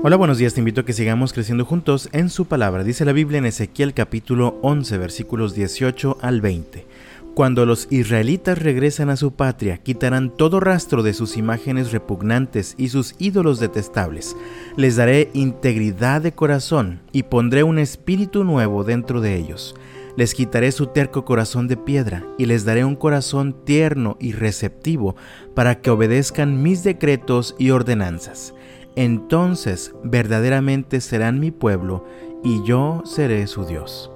Hola, buenos días, te invito a que sigamos creciendo juntos en su palabra. Dice la Biblia en Ezequiel capítulo 11 versículos 18 al 20. Cuando los israelitas regresan a su patria, quitarán todo rastro de sus imágenes repugnantes y sus ídolos detestables. Les daré integridad de corazón y pondré un espíritu nuevo dentro de ellos. Les quitaré su terco corazón de piedra y les daré un corazón tierno y receptivo para que obedezcan mis decretos y ordenanzas entonces verdaderamente serán mi pueblo y yo seré su Dios.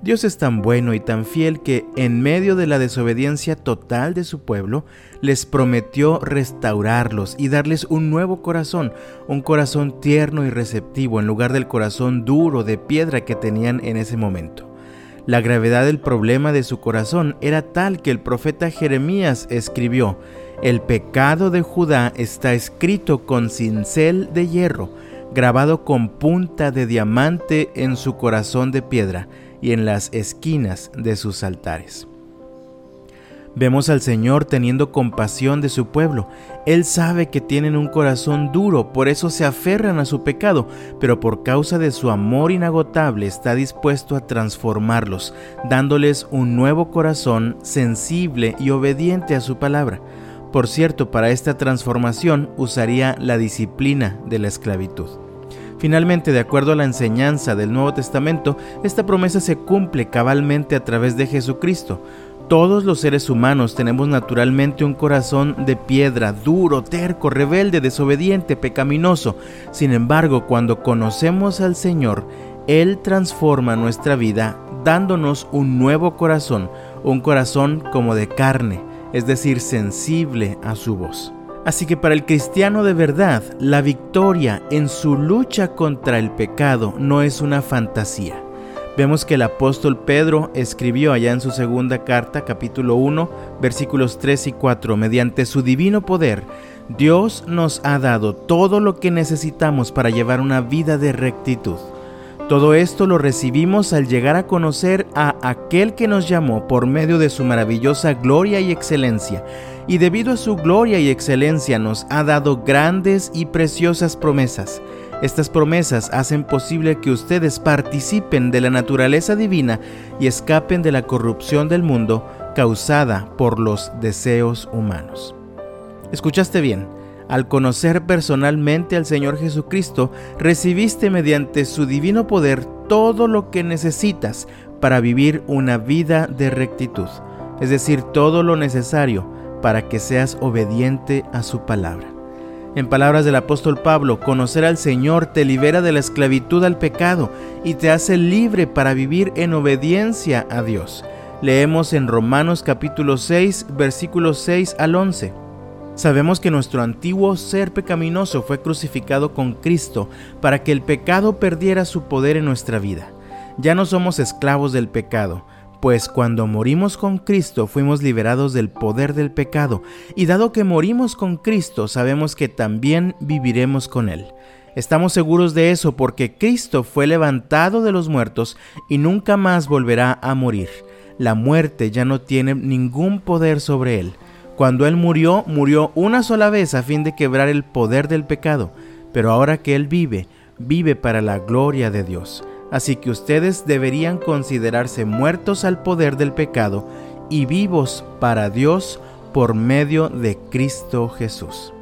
Dios es tan bueno y tan fiel que en medio de la desobediencia total de su pueblo, les prometió restaurarlos y darles un nuevo corazón, un corazón tierno y receptivo en lugar del corazón duro de piedra que tenían en ese momento. La gravedad del problema de su corazón era tal que el profeta Jeremías escribió, el pecado de Judá está escrito con cincel de hierro, grabado con punta de diamante en su corazón de piedra y en las esquinas de sus altares. Vemos al Señor teniendo compasión de su pueblo. Él sabe que tienen un corazón duro, por eso se aferran a su pecado, pero por causa de su amor inagotable está dispuesto a transformarlos, dándoles un nuevo corazón sensible y obediente a su palabra. Por cierto, para esta transformación usaría la disciplina de la esclavitud. Finalmente, de acuerdo a la enseñanza del Nuevo Testamento, esta promesa se cumple cabalmente a través de Jesucristo. Todos los seres humanos tenemos naturalmente un corazón de piedra, duro, terco, rebelde, desobediente, pecaminoso. Sin embargo, cuando conocemos al Señor, Él transforma nuestra vida dándonos un nuevo corazón, un corazón como de carne, es decir, sensible a su voz. Así que para el cristiano de verdad, la victoria en su lucha contra el pecado no es una fantasía Vemos que el apóstol Pedro escribió allá en su segunda carta, capítulo 1, versículos 3 y 4, mediante su divino poder, Dios nos ha dado todo lo que necesitamos para llevar una vida de rectitud. Todo esto lo recibimos al llegar a conocer a aquel que nos llamó por medio de su maravillosa gloria y excelencia, y debido a su gloria y excelencia nos ha dado grandes y preciosas promesas estas promesas hacen posible que ustedes participen de la naturaleza divina y escapen de la corrupción del mundo causada por los deseos humanos. ¿Escuchaste bien? Al conocer personalmente al Señor Jesucristo, recibiste mediante su divino poder todo lo que necesitas para vivir una vida de rectitud, es decir, todo lo necesario para que seas obediente a su palabra. En palabras del apóstol Pablo, conocer al Señor te libera de la esclavitud al pecado y te hace libre para vivir en obediencia a Dios. Leemos en Romanos capítulo 6, versículos 6 al 11. Sabemos que nuestro antiguo ser pecaminoso fue crucificado con Cristo para que el pecado perdiera su poder en nuestra vida. Ya no somos esclavos del pecado, pues cuando morimos con Cristo fuimos liberados del poder del pecado, y dado que morimos con Cristo sabemos que también viviremos con Él. Estamos seguros de eso porque Cristo fue levantado de los muertos y nunca más volverá a morir. La muerte ya no tiene ningún poder sobre Él. Cuando Él murió, murió una sola vez a fin de quebrar el poder del pecado, pero ahora que Él vive, vive para la gloria de Dios. Así que ustedes deberían considerarse muertos al poder del pecado y vivos para Dios por medio de Cristo Jesús.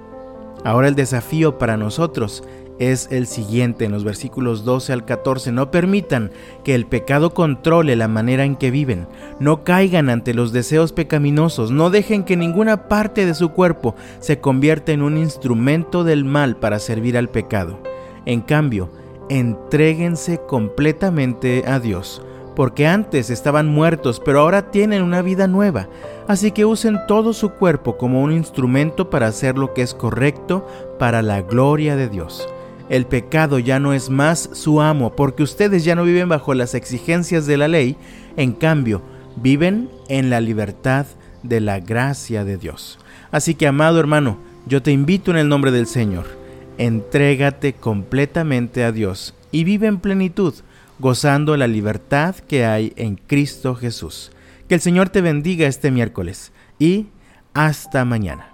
Ahora el desafío para nosotros es el siguiente en los versículos 12 al 14. No permitan que el pecado controle la manera en que viven. No caigan ante los deseos pecaminosos. No dejen que ninguna parte de su cuerpo se convierta en un instrumento del mal para servir al pecado. En cambio, entréguense completamente a Dios, porque antes estaban muertos, pero ahora tienen una vida nueva. Así que usen todo su cuerpo como un instrumento para hacer lo que es correcto para la gloria de Dios. El pecado ya no es más su amo, porque ustedes ya no viven bajo las exigencias de la ley, en cambio, viven en la libertad de la gracia de Dios. Así que, amado hermano, yo te invito en el nombre del Señor Entrégate completamente a Dios y vive en plenitud, gozando la libertad que hay en Cristo Jesús. Que el Señor te bendiga este miércoles y hasta mañana.